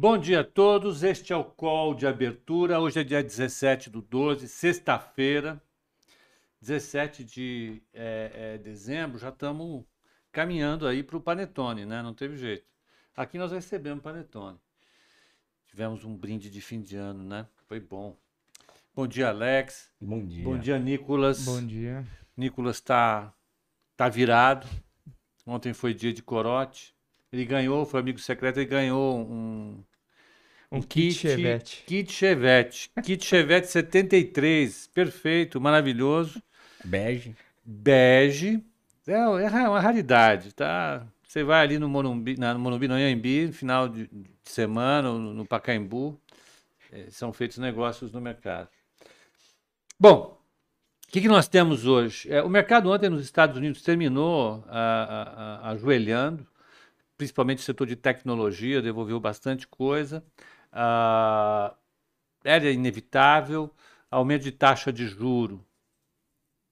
Bom dia a todos, este é o call de abertura. Hoje é dia 17 do 12, sexta-feira, 17 de é, é, dezembro. Já estamos caminhando aí para o Panetone, né? Não teve jeito. Aqui nós recebemos Panetone. Tivemos um brinde de fim de ano, né? Foi bom. Bom dia, Alex. Bom dia. Bom dia, Nicolas. Bom dia. Nicolas está tá virado. Ontem foi dia de corote. Ele ganhou, foi amigo secreto, ele ganhou um, Um kit Chevette. Kit Chevette. Kit Chevette 73. Perfeito, maravilhoso. Bege. Bege. É, é uma raridade, tá? Você vai ali no Morumbi, na- no Morumbi, em Anhembi, final de, de semana, no, no Pacaembu. É, são feitos negócios no mercado. Bom, o que, que nós temos hoje? É, o mercado ontem nos Estados Unidos terminou ah, ah, ah, ajoelhando, principalmente o setor de tecnologia, devolveu bastante coisa. Ah, era inevitável, aumento de taxa de juro,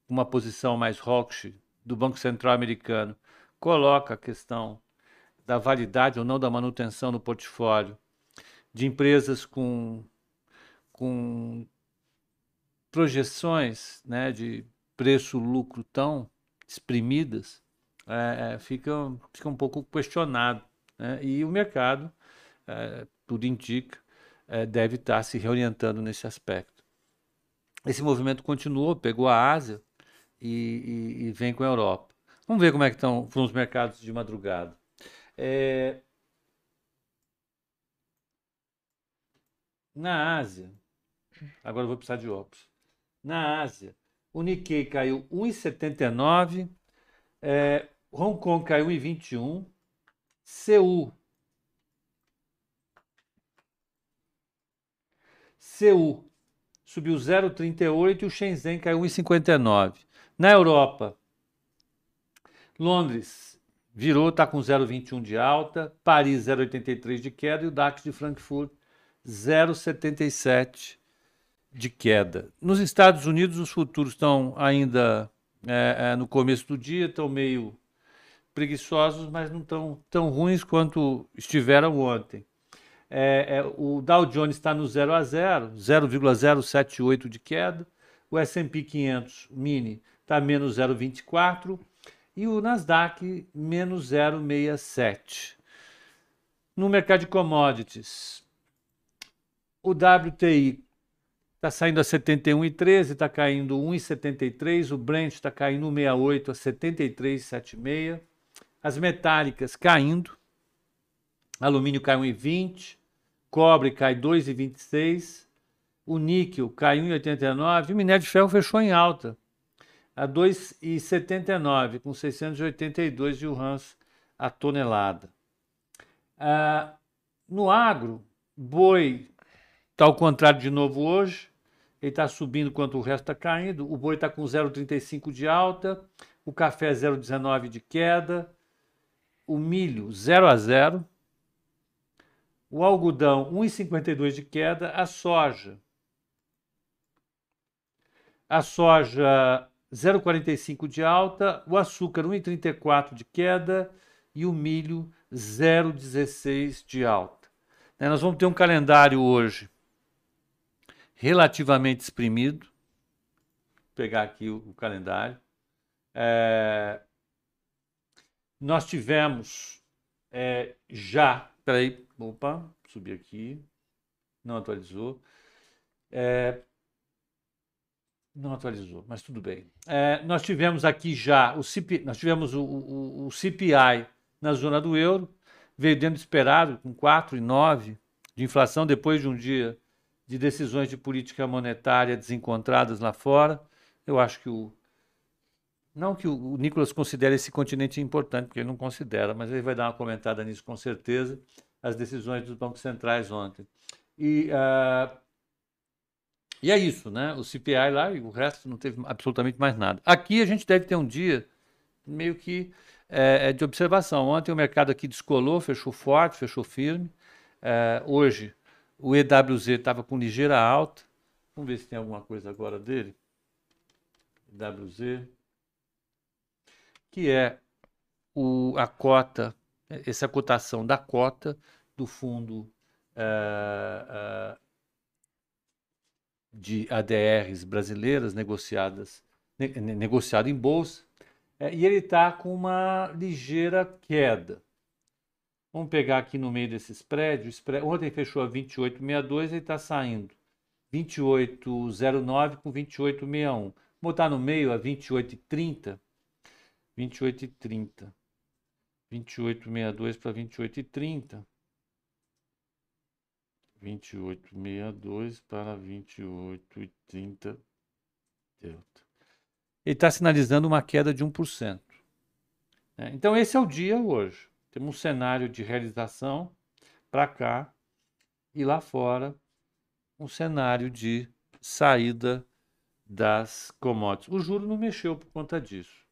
uma posição mais hawkish do Banco Central americano, coloca a questão da validade ou não da manutenção no portfólio de empresas com, com projeções né, de preço-lucro tão exprimidas, é, é, fica, fica um pouco questionado. né? E o mercado, é, tudo indica, é, deve estar se reorientando nesse aspecto. Esse movimento continuou, pegou a Ásia e, e- e vem com a Europa. Vamos ver como é que estão foram os mercados de madrugada. É, Na Ásia, agora eu vou precisar de óculos. Na Ásia, o Nikkei caiu 1,79, é, Hong Kong caiu 1,21, Seul. Seul subiu 0,38 e o Shenzhen caiu 1,59. Na Europa, Londres virou, está com 0,21 de alta, Paris 0,83 de queda e o DAX de Frankfurt 0,77 de queda. Nos Estados Unidos, os futuros estão ainda é, é, no começo do dia, estão meio preguiçosos, mas não estão tão ruins quanto estiveram ontem. É, é, o Dow Jones está no 0 a 0, 0,078 de queda. O S&P 500 mini está menos 0,24 e o Nasdaq menos 0,67. No mercado de commodities, o WTI está saindo a 71,13, está caindo 1,73. O Brent está caindo 1,68 a 73,76. As metálicas caindo. Alumínio cai 1,20. Cobre cai 2,26. O níquel cai 1,89. E o minério de ferro fechou em alta a 2,79, com 682 yuans a tonelada. Ah, no agro, boi Está ao contrário de novo hoje. Ele está subindo enquanto o resto está caindo. O boi está com 0,35 de alta. O café 0,19 de queda. O milho 0 a 0. O algodão 1,52 de queda. A soja. A soja 0,45 de alta. O açúcar 1,34 de queda. E o milho 0,16 de alta. Né, Nós vamos ter um calendário hoje relativamente exprimido. Vou pegar aqui o, o calendário. É, nós tivemos é, já. Peraí, opa, subir aqui. Não atualizou. É, não atualizou, mas tudo bem. É, nós tivemos aqui já o CPI, nós tivemos o, o- o CPI na zona do euro, veio dentro do esperado, com 4,9 de inflação, depois de um dia de decisões de política monetária desencontradas lá fora. Eu acho que o. Não que o, Nicolas considere esse continente importante, porque ele não considera, mas ele vai dar uma comentada nisso com certeza, as decisões dos bancos centrais ontem. E, ah, e é isso, né? O CPI lá e o resto não teve absolutamente mais nada. Aqui a gente deve ter um dia meio que é, é de observação. Ontem o mercado aqui descolou, fechou forte, fechou firme. É, hoje o EWZ estava com ligeira alta. Vamos ver se tem alguma coisa agora dele. EWZ. Que é o, a cota, essa cotação da cota do fundo uh, uh, de ADRs brasileiras negociadas, ne negociado em bolsa, é, e ele está com uma ligeira queda. Vamos pegar aqui no meio desse spread. ontem fechou a 28,62 e está saindo 28,09 com 28,61. Vamos botar no meio a 28,30. 28,30. 28,62 para 28,30. 28,62 para 28,30 delta. Ele está sinalizando uma queda de 1%. Né? Então, esse é o dia hoje. Temos um cenário de realização para cá e lá fora um cenário de saída das commodities. O juro não mexeu por conta disso.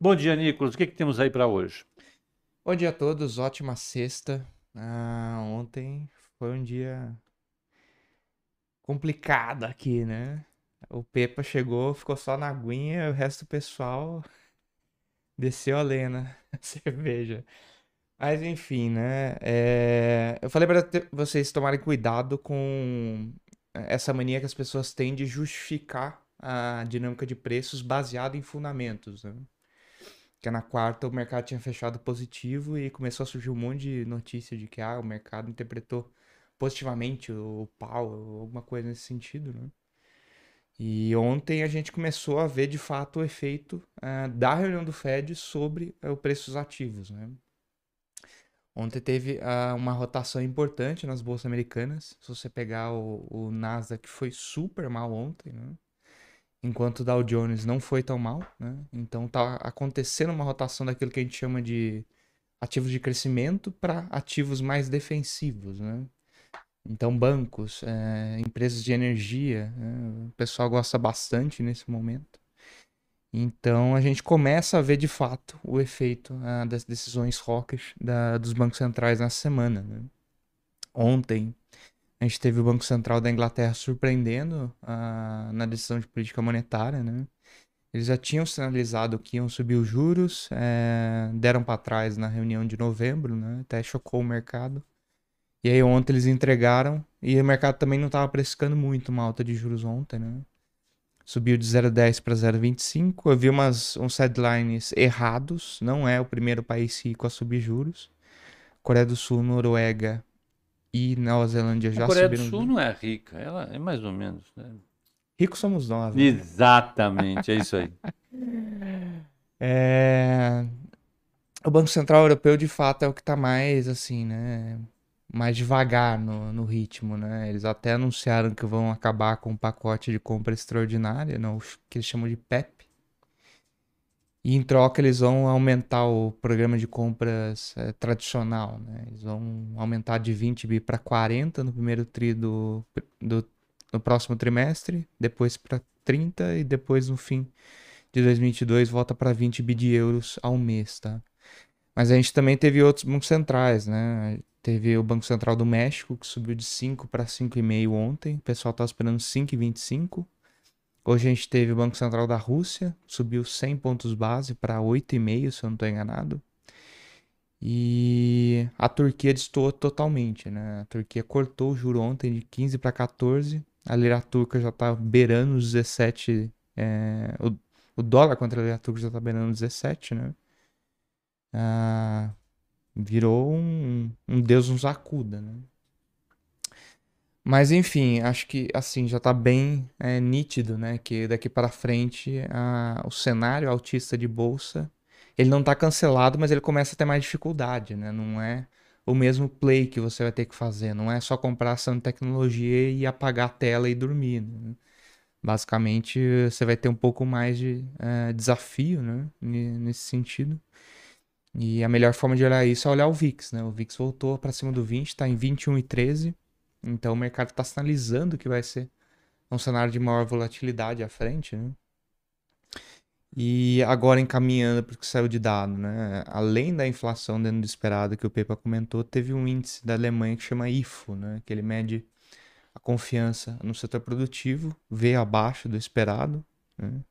Bom dia, Nicolas. O que, que temos aí para hoje? Bom dia a todos. Ótima sexta. Ah, ontem foi um dia complicado aqui, né? O Pepa chegou, ficou só na aguinha, o resto do pessoal desceu a lena, cerveja. Mas enfim, né? É... Eu falei para vocês tomarem cuidado com essa mania que as pessoas têm de justificar a dinâmica de preços baseado em fundamentos, né? Que na quarta o mercado tinha fechado positivo e começou a surgir um monte de notícia de que ah, o mercado interpretou positivamente o pau, alguma coisa nesse sentido, né? E ontem a gente começou a ver de fato o efeito uh, da reunião do Fed sobre uh, os preços ativos, né? Ontem teve uh, uma rotação importante nas bolsas americanas. Se você pegar o, o Nasdaq, foi super mal ontem, né? Enquanto o Dow Jones não foi tão mal. Né? Então tá acontecendo uma rotação daquilo que a gente chama de ativos de crescimento para ativos mais defensivos. Né? Então, bancos, é, empresas de energia, é, o pessoal gosta bastante nesse momento. Então, a gente começa a ver de fato o efeito ah, das decisões hawkish da, dos bancos centrais na semana. Né? Ontem, a gente teve o Banco Central da Inglaterra surpreendendo ah, na decisão de política monetária. Né? Eles já tinham sinalizado que iam subir os juros, é, deram para trás na reunião de novembro, né? até chocou o mercado. E aí ontem eles entregaram e o mercado também não estava precificando muito uma alta de juros ontem, né? Subiu de 0,10 para 0,25. Eu vi umas, uns headlines errados. Não é o primeiro país rico a subir juros. Coreia do Sul, Noruega e Nova Zelândia já a Coreia subiram. Coreia do Sul não é rica, ela é mais ou menos. Né? Ricos somos nós. Né? Exatamente, é isso aí. é... O Banco Central Europeu, de fato, é o que está mais, assim, né? mais devagar no, no ritmo, né? Eles até anunciaram que vão acabar com o um pacote de compra extraordinária, não, que eles chamam de PEP. E em troca eles vão aumentar o programa de compras é, tradicional, né? Eles vão aumentar de 20 bi para 40 no primeiro tri do, do próximo trimestre, depois para 30 e depois no fim de 2022 volta para 20 bi de euros ao mês, tá? Mas a gente também teve outros bancos centrais, né? Teve o Banco Central do México, que subiu de 5 para 5,5 ontem. O pessoal estava esperando 5,25. Hoje a gente teve o Banco Central da Rússia, subiu 100 pontos base para 8,5, se eu não estou enganado. E a Turquia destoou totalmente, né? A Turquia cortou o juro ontem de 15 para 14. A lira turca já está beirando os 17. É... O, o, dólar contra a lira turca já está beirando os 17, né? Ah, Virou um, um Deus nos acuda, né? Mas enfim, acho que assim já está bem é, nítido, né? Que daqui para frente a, o cenário autista de bolsa ele não está cancelado, mas ele começa a ter mais dificuldade, né? Não é o mesmo play que você vai ter que fazer, não é só comprar ação de tecnologia e apagar a tela e dormir. Né? Basicamente, você vai ter um pouco mais de é, desafio, né? Nesse sentido. E a melhor forma de olhar isso é olhar o VIX, né? O VIX voltou para cima do 20, está em 21,13. Então o mercado está sinalizando que vai ser um cenário de maior volatilidade à frente, né? E agora encaminhando para o que saiu de dado, né? Além da inflação dentro do esperado que o Pepa comentou, teve um índice da Alemanha que chama IFO, né? Que ele mede a confiança no setor produtivo, veio abaixo do esperado, né?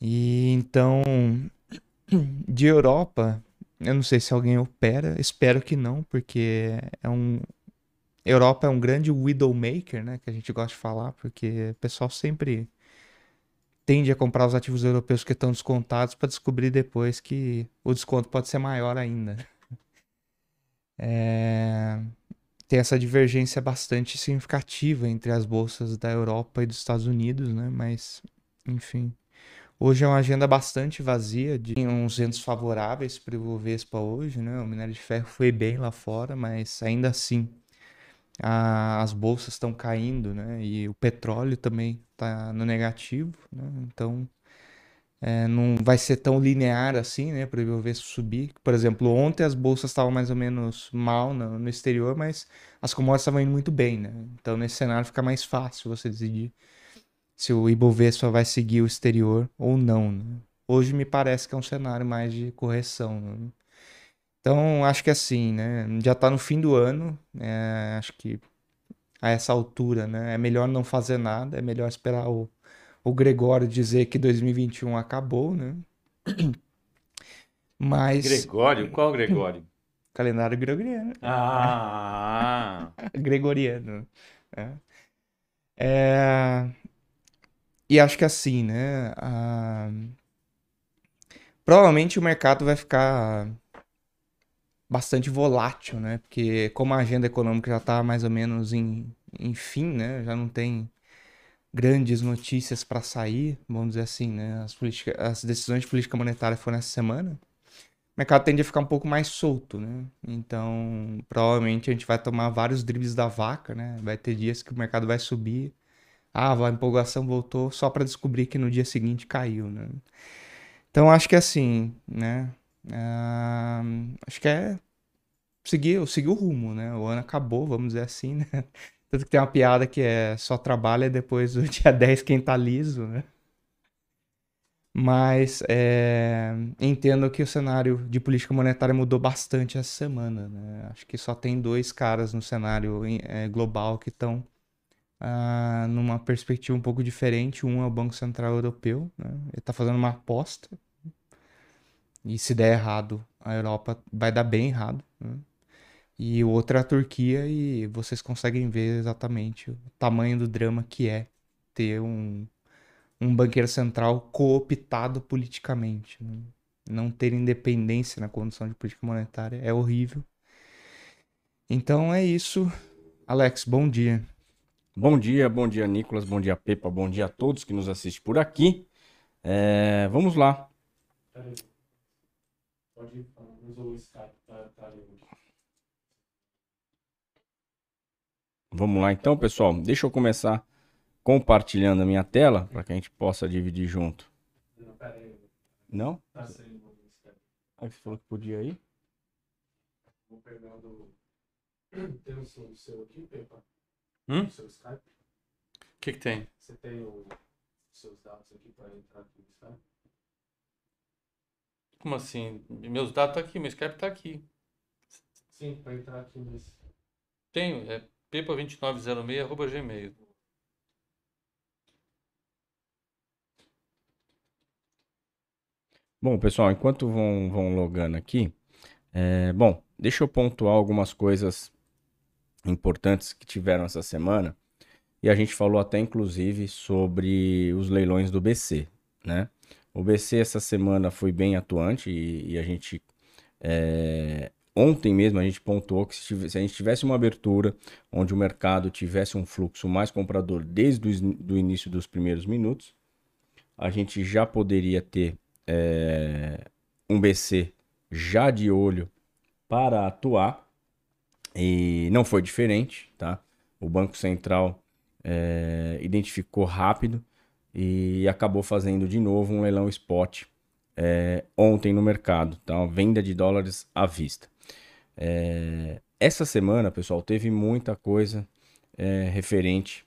E então de Europa, eu não sei se alguém opera, espero que não, porque é um, Europa é um grande widowmaker, né? Que a gente gosta de falar, porque o pessoal sempre tende a comprar os ativos europeus que estão descontados para descobrir depois que o desconto pode ser maior ainda. É... Tem essa divergência bastante significativa entre as bolsas da Europa e dos Estados Unidos, né? Mas, enfim. Hoje é uma agenda bastante vazia, de uns ventos favoráveis para o Ibovespa hoje, né? O minério de ferro foi bem lá fora, mas ainda assim a, as bolsas estão caindo, né? E o petróleo também está no negativo, né? Então é, não vai ser tão linear assim, né? Para o Ibovespa subir. Por exemplo, ontem as bolsas estavam mais ou menos mal no, no exterior, mas as commodities estavam indo muito bem, né? Então nesse cenário fica mais fácil você decidir se o Ibovespa vai seguir o exterior ou não. Né? Hoje me parece que é um cenário mais de correção. Né? Então, acho que assim, né? Já está no fim do ano, é, acho que a essa altura, né? É melhor não fazer nada, é melhor esperar o, o Gregório dizer que 2021 acabou, né? Mas... Gregório? Qual Gregório? Calendário gregoriano. Ah! Gregoriano. É. É, e acho que assim, né? A... Provavelmente o mercado vai ficar bastante volátil, né? Porque como a agenda econômica já está mais ou menos em, em fim, né? Já não tem grandes notícias para sair, vamos dizer assim, né? As, as decisões de política monetária foram essa semana. O mercado tende a ficar um pouco mais solto, né? Então, provavelmente a gente vai tomar vários dribles da vaca, né? Vai ter dias que o mercado vai subir, ah, a empolgação voltou só para descobrir que no dia seguinte caiu, né? Então acho que é assim, né? Uh, acho que é seguir, seguir o rumo, né? O ano acabou, vamos dizer assim, né? Tanto que tem uma piada que é só trabalha depois do dia 10 quem tá liso, né? Mas é, entendo que o cenário de política monetária mudou bastante essa semana. Né? Acho que só tem dois caras no cenário é, global que estão ah, numa perspectiva um pouco diferente. Um é o Banco Central Europeu, né? ele está fazendo uma aposta. E se der errado, a Europa vai dar bem errado. Né? E o outro é a Turquia, e vocês conseguem ver exatamente o tamanho do drama que é ter um, um banqueiro central cooptado politicamente. Né? Não ter independência na condução de política monetária é horrível. Então é isso. Alex, bom dia. Bom dia, bom dia, Nicolas, bom dia, Pepa, bom dia a todos que nos assistem por aqui. É, vamos lá. Pode o Skype, tá, tá Vamos lá então, pessoal. Deixa eu começar compartilhando a minha tela para que a gente possa dividir junto. Não? Peraí. Não? Tá saindo o Skype. Ah, você falou que podia ir? Vou pegar do. Tem o seu aqui, Pepa? Hum? No seu Skype? O que, que tem? Você tem os seus dados aqui para entrar aqui no Skype? Como assim? Meus dados estão tá aqui, meu Skype está aqui. Sim, para entrar aqui nesse. Tenho, é pepa2906.gmail. Bom, pessoal, enquanto vão, vão logando aqui, é, bom, deixa eu pontuar algumas coisas importantes que tiveram essa semana. E a gente falou até inclusive sobre os leilões do BC, né? O BC essa semana foi bem atuante e, e a gente é, ontem mesmo a gente pontuou que se, tivesse, se, a gente tivesse uma abertura onde o mercado tivesse um fluxo mais comprador desde o início dos primeiros minutos, a gente já poderia ter é, um BC já de olho para atuar e não foi diferente, tá? O Banco Central é, identificou rápido e acabou fazendo de novo um leilão spot é, ontem no mercado, tá? Venda de dólares à vista. É, essa semana, pessoal, teve muita coisa é, referente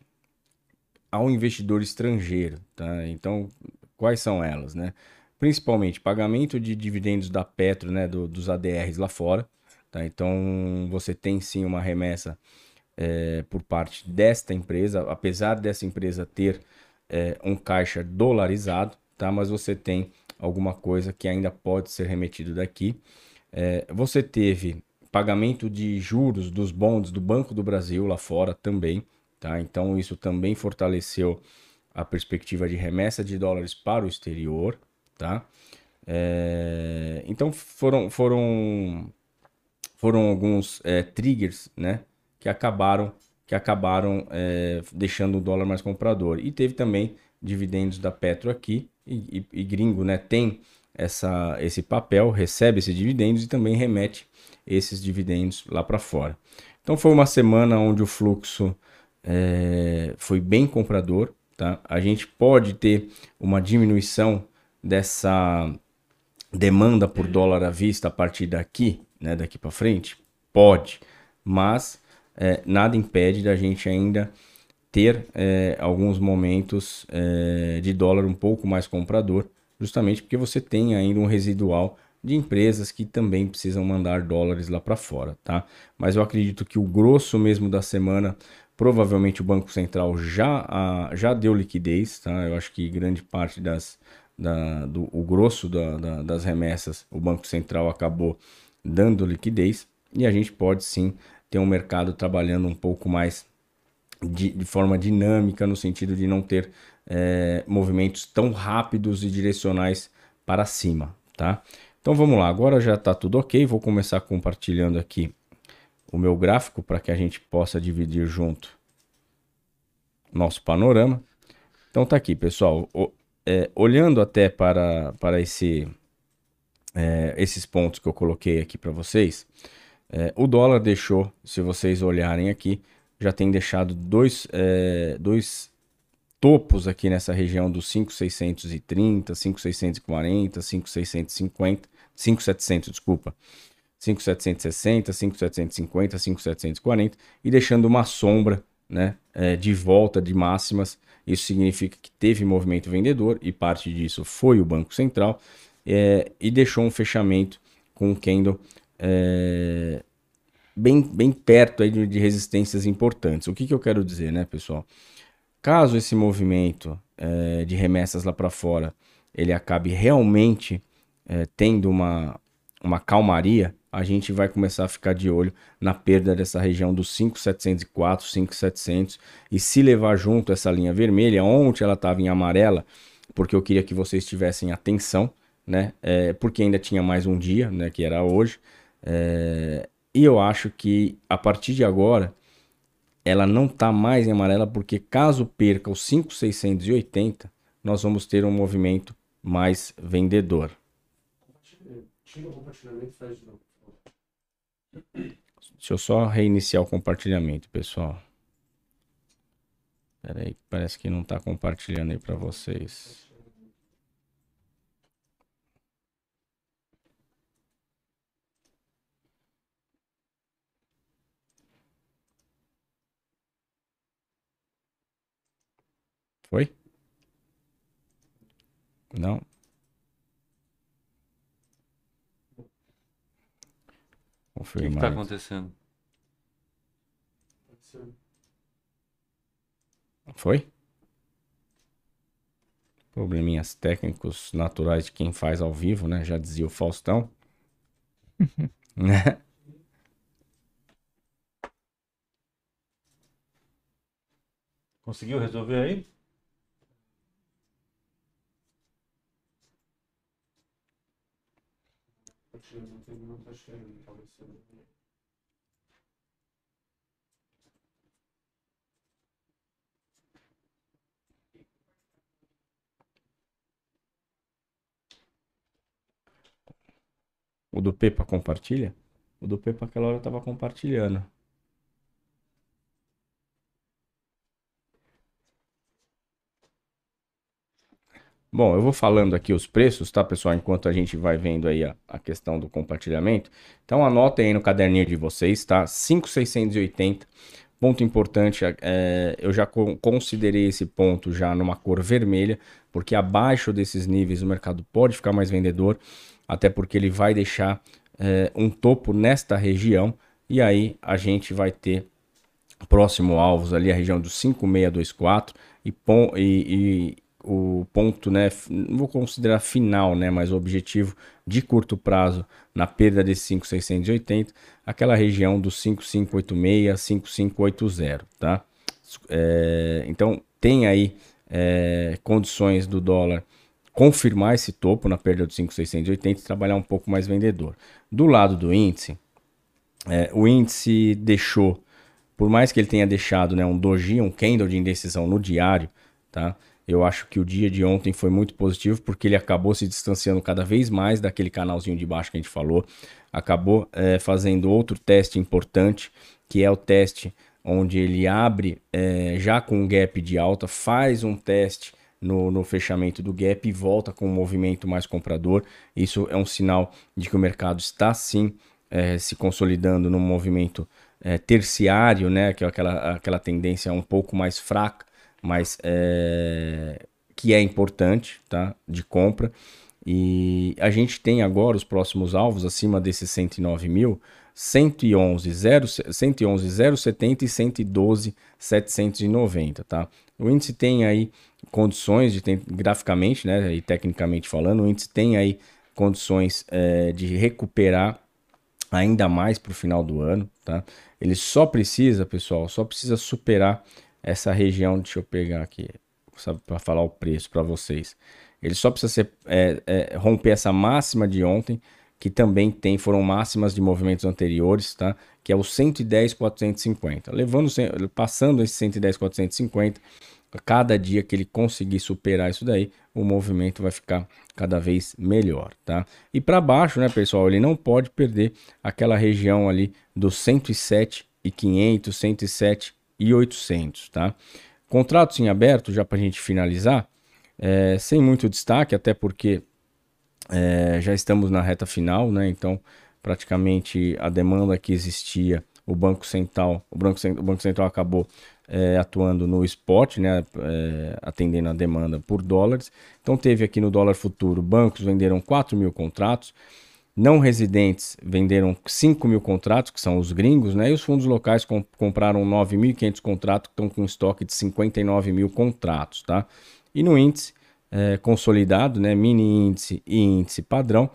ao investidor estrangeiro, tá? Então, quais são elas, né? Principalmente pagamento de dividendos da Petro, né, do, dos ADRs lá fora, Tá? Então você tem sim uma remessa por parte desta empresa, apesar dessa empresa ter é, um caixa dolarizado, tá? mas você tem alguma coisa que ainda pode ser remetido daqui. É, você teve pagamento de juros dos bonds do Banco do Brasil lá fora também, tá? Então isso também fortaleceu a perspectiva de remessa de dólares para o exterior, tá? É, então foram foram foram alguns é, triggers, né, que acabaram que acabaram é, deixando o dólar mais comprador. E teve também dividendos da Petro aqui e, e, e gringo, né, tem essa, esse papel, recebe esses dividendos e também remete esses dividendos lá para fora. Então foi uma semana onde o fluxo é, foi bem comprador. Tá? A gente pode ter uma diminuição dessa demanda por dólar à vista a partir daqui, né, daqui para frente? Pode, mas é, nada impede da gente ainda ter é, alguns momentos é, de dólar um pouco mais comprador justamente porque você tem ainda um residual de empresas que também precisam mandar dólares lá para fora, tá? Mas eu acredito que o grosso mesmo da semana, provavelmente o Banco Central já, a, já deu liquidez, tá? Eu acho que grande parte das, da, do, o grosso da, da, das remessas, o Banco Central acabou dando liquidez e a gente pode sim ter um mercado trabalhando um pouco mais de, de forma dinâmica, no sentido de não ter é, movimentos tão rápidos e direcionais para cima, tá? Então vamos lá, agora já está tudo ok, vou começar compartilhando aqui o meu gráfico para que a gente possa dividir junto nosso panorama. Então tá aqui, pessoal, o, é, olhando até para, para esse, é, esses pontos que eu coloquei aqui para vocês, é, o dólar deixou, se vocês olharem aqui, já tem deixado dois, é, dois topos aqui nessa região dos 5,630, 5,640, 5,650, 5,700, desculpa. 5,760, 5,750, 5,740 e deixando uma sombra né, é, de volta de máximas. Isso significa que teve movimento vendedor e parte disso foi o Banco Central é, e deixou um fechamento com um candle é, bem, bem perto aí de, de resistências importantes. O que, que eu quero dizer, né, pessoal? Caso esse movimento é, de remessas lá para fora ele acabe realmente é, tendo uma, uma calmaria, a gente vai começar a ficar de olho na perda dessa região dos 5,704, 5,700 e se levar junto essa linha vermelha, ontem ela estava em amarela, porque eu queria que vocês tivessem atenção, né? É, porque ainda tinha mais um dia, né? Que era hoje. É, e eu acho que a partir de agora ela não está mais em amarela porque caso perca os 5,680, nós vamos ter um movimento mais vendedor. Tira o compartilhamento e faz de novo. Deixa eu só reiniciar o compartilhamento, pessoal. Espera aí, parece que não está compartilhando aí para vocês. Foi? Não. O que está acontecendo? Foi? Probleminhas técnicos naturais de quem faz ao vivo, né? Já dizia o Faustão. né? Conseguiu resolver aí? O do Pepa compartilha? O do Pepa aquela hora tava compartilhando. Bom, eu vou falando aqui os preços, tá, pessoal? Enquanto a gente vai vendo aí a, a questão do compartilhamento. Então, anotem aí no caderninho de vocês, tá? 5,680. Ponto importante, é, eu já considerei esse ponto já numa cor vermelha, porque abaixo desses níveis o mercado pode ficar mais vendedor, até porque ele vai deixar é, um topo nesta região, e aí a gente vai ter próximo alvos ali a região dos 5,624 e, e, e o ponto, né, não vou considerar final, né, mas o objetivo de curto prazo na perda de 5,680, aquela região dos 5,586, 5,580, tá? É, então tem aí é, condições do dólar confirmar esse topo na perda de 5,680 e trabalhar um pouco mais vendedor. Do lado do índice, é, o índice deixou, por mais que ele tenha deixado né, um doji, um candle de indecisão no diário, tá? Eu acho que o dia de ontem foi muito positivo porque ele acabou se distanciando cada vez mais daquele canalzinho de baixo que a gente falou. Acabou é, fazendo outro teste importante, que é o teste onde ele abre é, já com um gap de alta, faz um teste no, no, fechamento do gap e volta com um movimento mais comprador. Isso é um sinal de que o mercado está sim é, se consolidando num movimento é, terciário, né? Que é aquela, aquela tendência um pouco mais fraca mas é, que é importante, tá? De compra. E a gente tem agora os próximos alvos acima desses 109 mil, 111, 0, 111 070 e 112 790, tá? O índice tem aí condições de graficamente, né, e tecnicamente falando, o índice tem aí condições é, de recuperar ainda mais para o final do ano, tá? Ele só precisa, pessoal, só precisa superar essa região, deixa eu pegar aqui, para falar o preço para vocês. Ele só precisa ser, é, é, romper essa máxima de ontem, que também tem, foram máximas de movimentos anteriores, tá? Que é o 110,450. Levando, passando esse 110,450, cada dia que ele conseguir superar isso daí, o movimento vai ficar cada vez melhor, tá? E para baixo, né, pessoal, ele não pode perder aquela região ali do 107 e 500, 107 e 800, tá? Contratos em aberto, já para a gente finalizar, é, sem muito destaque, até porque é, já estamos na reta final, né? Então, praticamente a demanda que existia, o Banco Central, o Banco, o Banco Central acabou é, atuando no spot, né? É, atendendo a demanda por dólares. Então, teve aqui no dólar futuro, bancos venderam 4 mil contratos, não residentes venderam 5 mil contratos, que são os gringos, né? E os fundos locais comp compraram 9.500 contratos, que estão com estoque de 59 mil contratos, tá? E no índice é, consolidado, né? Mini índice e índice padrão,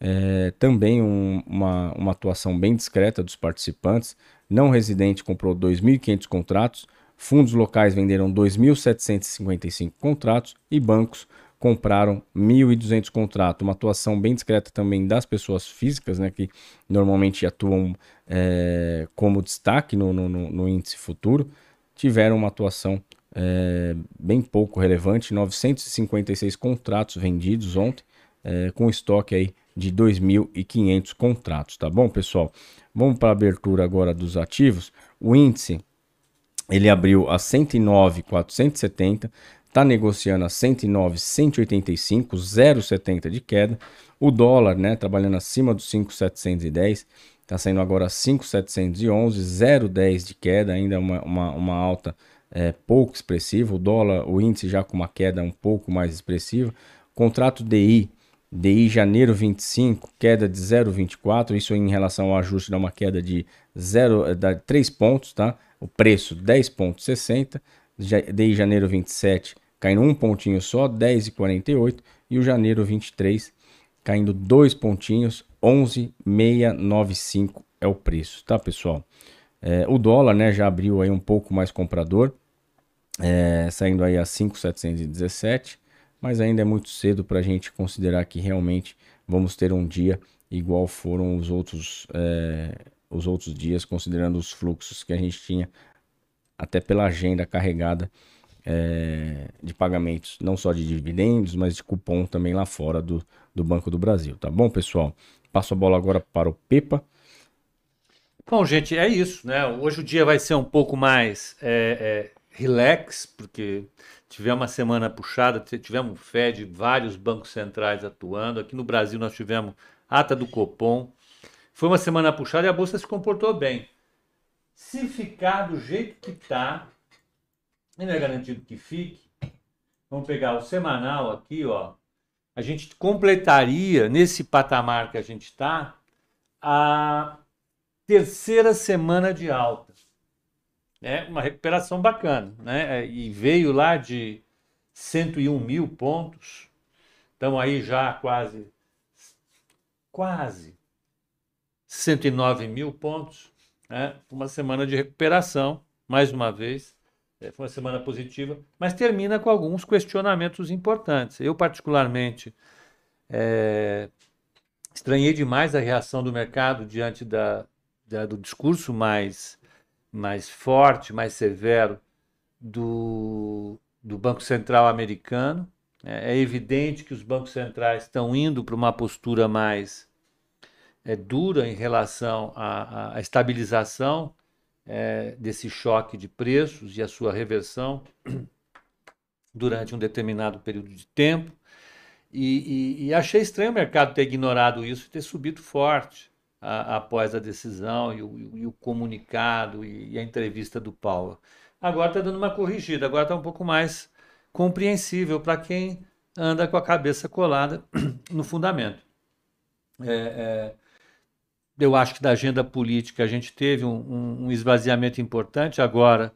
é, também um, uma, uma atuação bem discreta dos participantes. Não residente comprou 2.500 contratos, fundos locais venderam 2.755 contratos e bancos compraram 1.200 contratos, uma atuação bem discreta também das pessoas físicas, né, que normalmente atuam é, como destaque no, no, no, índice futuro, tiveram uma atuação é, bem pouco relevante, 956 contratos vendidos ontem, é, com estoque aí de 2.500 contratos, tá bom, pessoal? Vamos para a abertura agora dos ativos. O índice ele abriu a 109,470, está negociando a 109, 185, 0,70 de queda. O dólar, né, trabalhando acima dos 5,710, está saindo agora 5,711, 0,10 de queda, ainda uma, uma, uma alta é, pouco expressiva. O dólar, o índice já com uma queda um pouco mais expressiva. Contrato DI, DI janeiro 25, queda de 0,24, isso em relação ao ajuste dá uma queda de 0, dá 3 pontos, tá? O preço 10,60. DI janeiro 27, caindo um pontinho só, 10,48. E o janeiro 23 caindo dois pontinhos, 11,695 é o preço, tá pessoal? É, o dólar né, já abriu aí um pouco mais comprador, é, saindo aí a 5,717, mas ainda é muito cedo para a gente considerar que realmente vamos ter um dia igual foram os outros, é, os outros dias, considerando os fluxos que a gente tinha até pela agenda carregada é, de pagamentos, não só de dividendos, mas de cupom também lá fora do, do Banco do Brasil. Tá bom, pessoal? Passo a bola agora para o Pepa. Bom, gente, é isso, né? Hoje o dia vai ser um pouco mais é, é, relax, porque tivemos uma semana puxada, tivemos Fed, vários bancos centrais atuando. Aqui no Brasil nós tivemos ata do Copom. Foi uma semana puxada e a bolsa se comportou bem. Se ficar do jeito que está, e não é garantido que fique. Vamos pegar o semanal aqui, ó. A gente completaria nesse patamar que a gente está a terceira semana de alta. É uma recuperação bacana, né? E veio lá de 101 mil pontos. Estamos aí já quase, quase 109 mil pontos. Né? Uma semana de recuperação, mais uma vez. É, foi uma semana positiva, mas termina com alguns questionamentos importantes. Eu, particularmente, é, estranhei demais a reação do mercado diante da, da, do discurso mais, mais forte, mais severo do, do Banco Central americano. É, é evidente que os bancos centrais estão indo para uma postura mais é, dura em relação à, à estabilização é, desse choque de preços e a sua reversão durante um determinado período de tempo. E, e, e, achei estranho o mercado ter ignorado isso e ter subido forte a, após a decisão e o, e o comunicado e, a entrevista do Paulo. Agora está dando uma corrigida, agora está um pouco mais compreensível para quem anda com a cabeça colada no fundamento. É, é, eu acho que da agenda política a gente teve um, um, um esvaziamento importante. Agora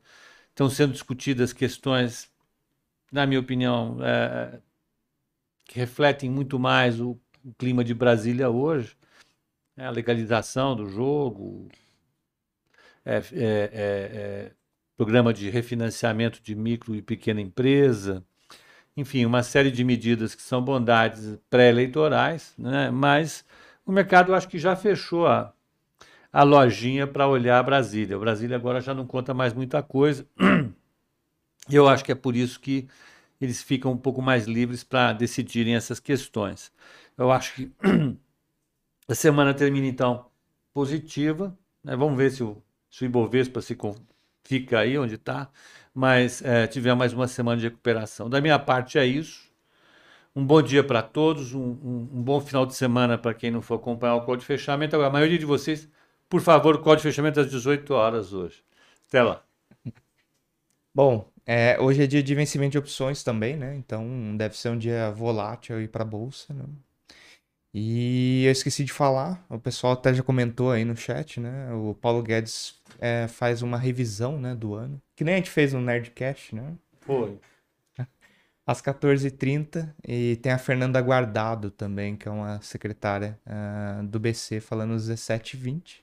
estão sendo discutidas questões, na minha opinião, é, que refletem muito mais o, o, clima de Brasília hoje. Né? A legalização do jogo, é, é, é, é, programa de refinanciamento de micro e pequena empresa, enfim, uma série de medidas que são bondades pré-eleitorais, né? mas o mercado acho que já fechou a, a lojinha para olhar Brasília. O Brasília agora já não conta mais muita coisa. Eu acho que é por isso que eles ficam um pouco mais livres para decidirem essas questões. Eu acho que a semana termina então positiva. Né? Vamos ver se o, se o Ibovespa se fica aí onde está, mas é, tiver mais uma semana de recuperação. Da minha parte é isso. Um bom dia para todos, um, um, um, bom final de semana para quem não for acompanhar o código de fechamento. Agora, a maioria de vocês, por favor, o código de fechamento às 18 horas hoje. Até lá. Bom, é, hoje é dia de vencimento de opções também, né? Então deve ser um dia volátil aí para a bolsa. Né? E eu esqueci de falar, o pessoal até já comentou aí no chat, né? O Paulo Guedes é, faz uma revisão né, do ano, que nem a gente fez no Nerdcast, né? Foi às 14h30. E tem a Fernanda Guardado também, que é uma secretária uh, do BC, falando às 17h20.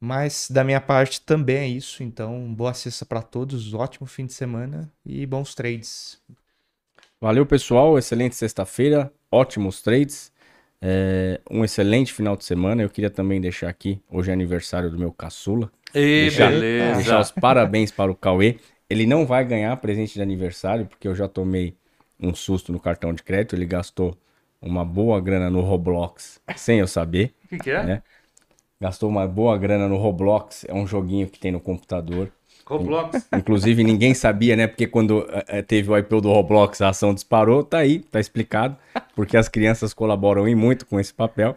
Mas da minha parte também é isso. Então, boa sexta para todos, ótimo fim de semana e bons trades. Valeu, pessoal. Excelente sexta-feira, ótimos trades. É, um excelente final de semana. Eu queria também deixar aqui, hoje é aniversário do meu caçula. E deixar, beleza. Deixar os parabéns para o Cauê. Ele não vai ganhar presente de aniversário, porque eu já tomei um susto no cartão de crédito. Ele gastou uma boa grana no Roblox, sem eu saber. O que, que, é? Né? Gastou uma boa grana no Roblox, é um joguinho que tem no computador. Roblox. Inclusive, ninguém sabia, né? Porque quando é, teve o IPO do Roblox, a ação disparou. Tá aí, tá explicado. Porque as crianças colaboram em muito com esse papel.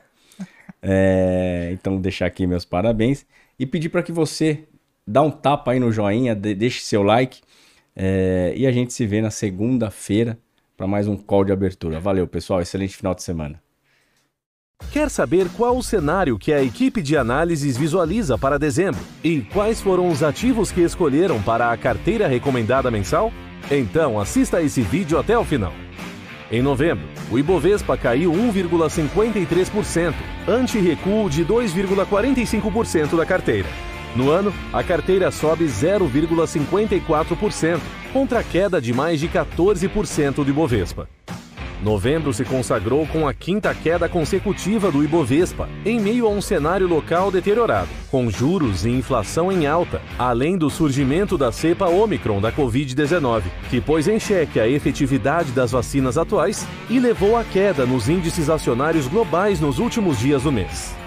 É, então, deixar aqui meus parabéns. E pedir para que você dá um tapa aí no joinha, de, deixe seu like. É, e a gente se vê na segunda-feira para mais um call de abertura. Valeu, pessoal. Excelente final de semana. Quer saber qual o cenário que a equipe de análises visualiza para dezembro e quais foram os ativos que escolheram para a carteira recomendada mensal? Então assista esse vídeo até o final. Em novembro, o Ibovespa caiu 1,53%, ante recuo de 2,45% da carteira. No ano, a carteira sobe 0,54%, contra a queda de mais de 14% do Ibovespa. Novembro se consagrou com a quinta queda consecutiva do Ibovespa, em meio a um cenário local deteriorado, com juros e inflação em alta, além do surgimento da cepa Omicron da Covid-19, que pôs em xeque a efetividade das vacinas atuais e levou à queda nos índices acionários globais nos últimos dias do mês.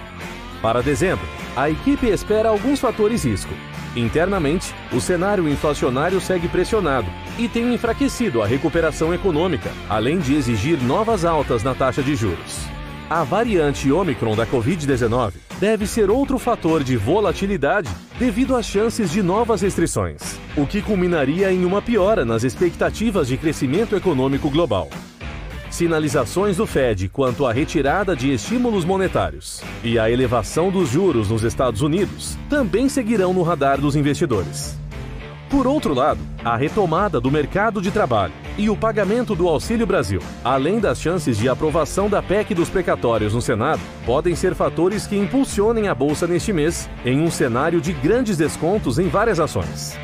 Para dezembro, a equipe espera alguns fatores risco. Internamente, o cenário inflacionário segue pressionado e tem enfraquecido a recuperação econômica, além de exigir novas altas na taxa de juros. A variante Omicron da Covid-19 deve ser outro fator de volatilidade devido às chances de novas restrições, o que culminaria em uma piora nas expectativas de crescimento econômico global sinalizações do Fed quanto à retirada de estímulos monetários e a elevação dos juros nos Estados Unidos também seguirão no radar dos investidores. Por outro lado, a retomada do mercado de trabalho e o pagamento do Auxílio Brasil, além das chances de aprovação da PEC dos precatórios no Senado, podem ser fatores que impulsionem a bolsa neste mês em um cenário de grandes descontos em várias ações.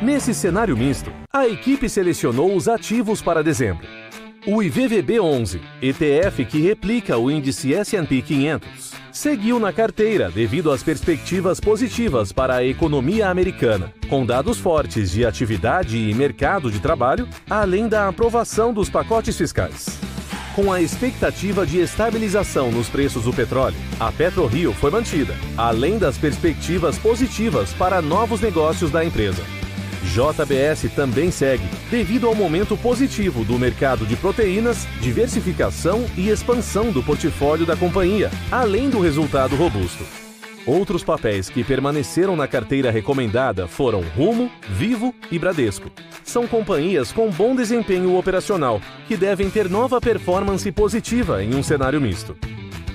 Nesse cenário misto, a equipe selecionou os ativos para dezembro. O IVVB11, ETF que replica o índice S&P 500, seguiu na carteira devido às perspectivas positivas para a economia americana, com dados fortes de atividade e mercado de trabalho, além da aprovação dos pacotes fiscais. Com a expectativa de estabilização nos preços do petróleo, a PetroRio foi mantida, além das perspectivas positivas para novos negócios da empresa. JBS também segue, devido ao momento positivo do mercado de proteínas, diversificação e expansão do portfólio da companhia, além do resultado robusto. Outros papéis que permaneceram na carteira recomendada foram Rumo, Vivo e Bradesco. São companhias com bom desempenho operacional, que devem ter nova performance positiva em um cenário misto.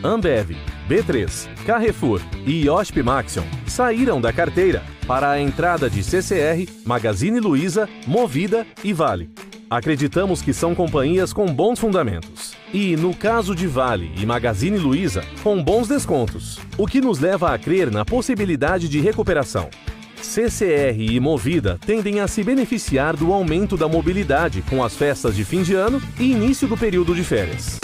Ambev, B3, Carrefour e Osp Maxion saíram da carteira para a entrada de CCR, Magazine Luiza, Movida e Vale. Acreditamos que são companhias com bons fundamentos. E, no caso de Vale e Magazine Luiza, com bons descontos, o que nos leva a crer na possibilidade de recuperação. CCR e Movida tendem a se beneficiar do aumento da mobilidade com as festas de fim de ano e início do período de férias.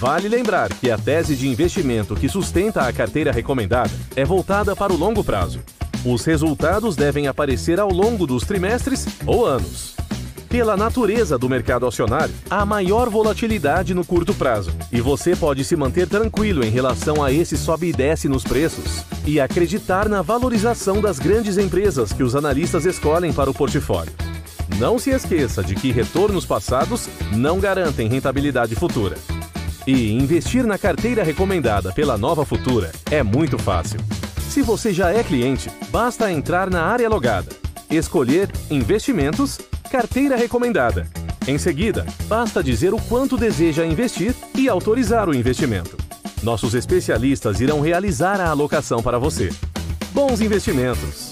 Vale lembrar que a tese de investimento que sustenta a carteira recomendada é voltada para o longo prazo. Os resultados devem aparecer ao longo dos trimestres ou anos. Pela natureza do mercado acionário, há maior volatilidade no curto prazo, e você pode se manter tranquilo em relação a esse sobe e desce nos preços e acreditar na valorização das grandes empresas que os analistas escolhem para o portfólio. Não se esqueça de que retornos passados não garantem rentabilidade futura. E investir na carteira recomendada pela Nova Futura é muito fácil. Se você já é cliente, basta entrar na área logada, escolher Investimentos, Carteira Recomendada. Em seguida, basta dizer o quanto deseja investir e autorizar o investimento. Nossos especialistas irão realizar a alocação para você. Bons investimentos!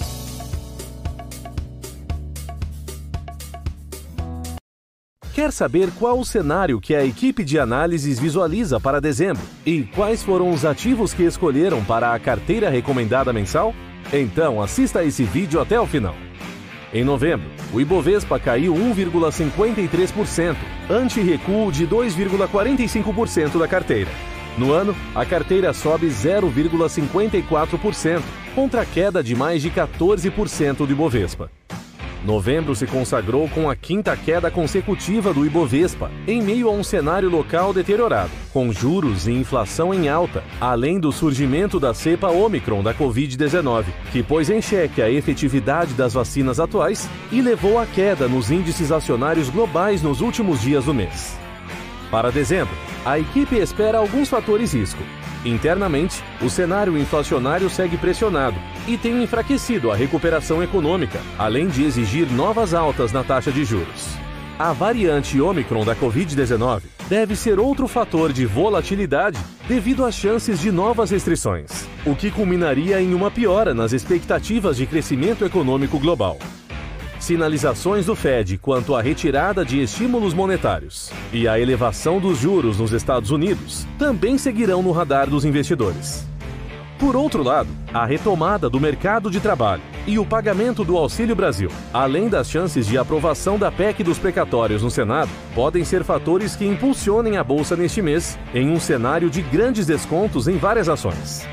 Quer saber qual o cenário que a equipe de análises visualiza para dezembro e quais foram os ativos que escolheram para a carteira recomendada mensal? Então assista esse vídeo até o final. Em novembro, o Ibovespa caiu 1,53%, ante recuo de 2,45% da carteira. No ano, a carteira sobe 0,54%, contra a queda de mais de 14% do Ibovespa. Novembro se consagrou com a quinta queda consecutiva do Ibovespa, em meio a um cenário local deteriorado, com juros e inflação em alta, além do surgimento da cepa Omicron da Covid-19, que pôs em xeque a efetividade das vacinas atuais e levou à queda nos índices acionários globais nos últimos dias do mês. Para dezembro, a equipe espera alguns fatores risco, Internamente, o cenário inflacionário segue pressionado e tem enfraquecido a recuperação econômica, além de exigir novas altas na taxa de juros. A variante Omicron da Covid-19 deve ser outro fator de volatilidade devido às chances de novas restrições, o que culminaria em uma piora nas expectativas de crescimento econômico global sinalizações do Fed quanto à retirada de estímulos monetários e a elevação dos juros nos Estados Unidos também seguirão no radar dos investidores. Por outro lado, a retomada do mercado de trabalho e o pagamento do Auxílio Brasil, além das chances de aprovação da PEC dos precatórios no Senado, podem ser fatores que impulsionem a bolsa neste mês em um cenário de grandes descontos em várias ações.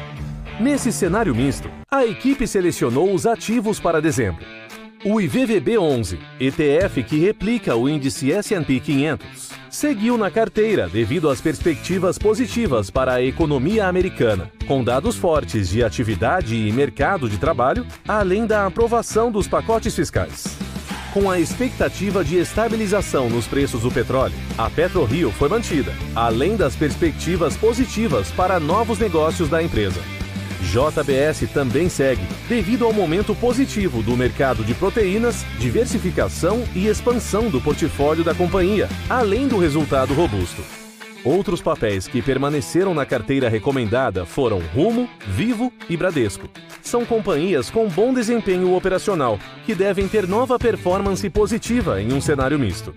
Nesse cenário misto, a equipe selecionou os ativos para dezembro o IVVB11, ETF que replica o índice S&P 500, seguiu na carteira devido às perspectivas positivas para a economia americana, com dados fortes de atividade e mercado de trabalho, além da aprovação dos pacotes fiscais. Com a expectativa de estabilização nos preços do petróleo, a PetroRio foi mantida, além das perspectivas positivas para novos negócios da empresa. JBS também segue, devido ao momento positivo do mercado de proteínas, diversificação e expansão do portfólio da companhia, além do resultado robusto. Outros papéis que permaneceram na carteira recomendada foram Rumo, Vivo e Bradesco. São companhias com bom desempenho operacional, que devem ter nova performance positiva em um cenário misto.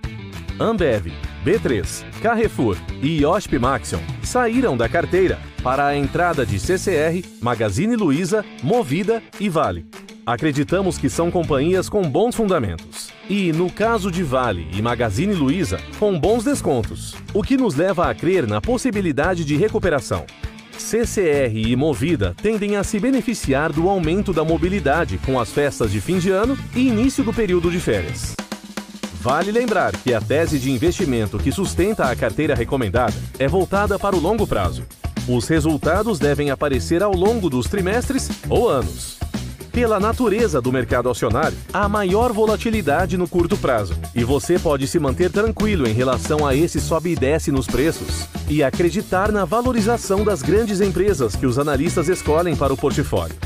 Ambev, B3, Carrefour e IOSP Maxion saíram da carteira para a entrada de CCR, Magazine Luiza, Movida e Vale. Acreditamos que são companhias com bons fundamentos. E, no caso de Vale e Magazine Luiza, com bons descontos, o que nos leva a crer na possibilidade de recuperação. CCR e Movida tendem a se beneficiar do aumento da mobilidade com as festas de fim de ano e início do período de férias. Vale lembrar que a tese de investimento que sustenta a carteira recomendada é voltada para o longo prazo. Os resultados devem aparecer ao longo dos trimestres ou anos. Pela natureza do mercado acionário, há maior volatilidade no curto prazo e você pode se manter tranquilo em relação a esse sobe e desce nos preços e acreditar na valorização das grandes empresas que os analistas escolhem para o portfólio.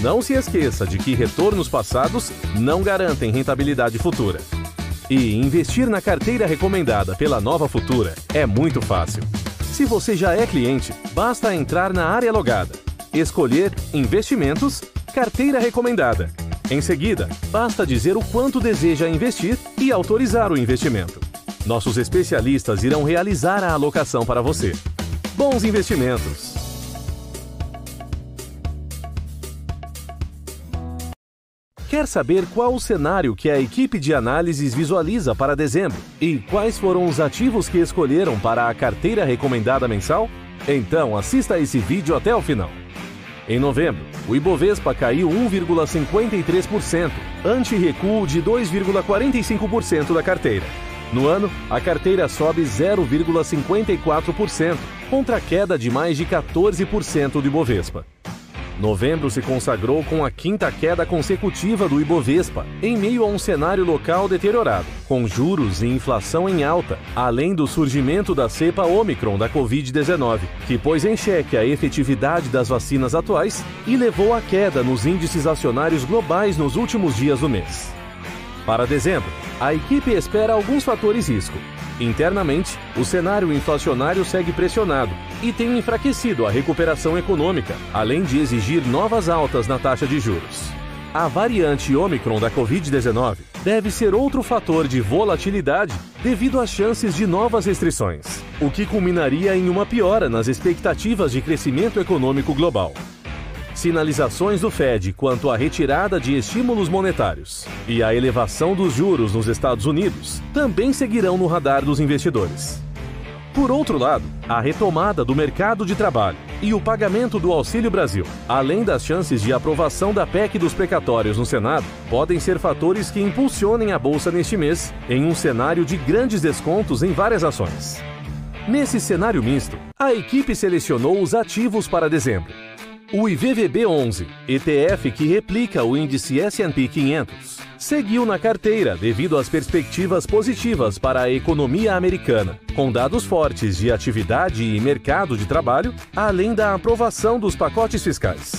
Não se esqueça de que retornos passados não garantem rentabilidade futura. E investir na carteira recomendada pela Nova Futura é muito fácil. Se você já é cliente, basta entrar na área logada, escolher Investimentos Carteira recomendada. Em seguida, basta dizer o quanto deseja investir e autorizar o investimento. Nossos especialistas irão realizar a alocação para você. Bons investimentos! Quer saber qual o cenário que a equipe de análises visualiza para dezembro e quais foram os ativos que escolheram para a carteira recomendada mensal? Então assista esse vídeo até o final. Em novembro, o Ibovespa caiu 1,53%, ante recuo de 2,45% da carteira. No ano, a carteira sobe 0,54%, contra a queda de mais de 14% do Ibovespa. Novembro se consagrou com a quinta queda consecutiva do Ibovespa, em meio a um cenário local deteriorado, com juros e inflação em alta, além do surgimento da cepa Omicron da Covid-19, que pôs em xeque a efetividade das vacinas atuais e levou à queda nos índices acionários globais nos últimos dias do mês. Para dezembro, a equipe espera alguns fatores risco, Internamente, o cenário inflacionário segue pressionado e tem enfraquecido a recuperação econômica, além de exigir novas altas na taxa de juros. A variante Omicron da Covid-19 deve ser outro fator de volatilidade devido às chances de novas restrições, o que culminaria em uma piora nas expectativas de crescimento econômico global sinalizações do Fed quanto à retirada de estímulos monetários e a elevação dos juros nos Estados Unidos também seguirão no radar dos investidores. Por outro lado, a retomada do mercado de trabalho e o pagamento do Auxílio Brasil, além das chances de aprovação da PEC dos precatórios no Senado, podem ser fatores que impulsionem a bolsa neste mês em um cenário de grandes descontos em várias ações. Nesse cenário misto, a equipe selecionou os ativos para dezembro o IVVB11, ETF que replica o índice S&P 500, seguiu na carteira devido às perspectivas positivas para a economia americana, com dados fortes de atividade e mercado de trabalho, além da aprovação dos pacotes fiscais.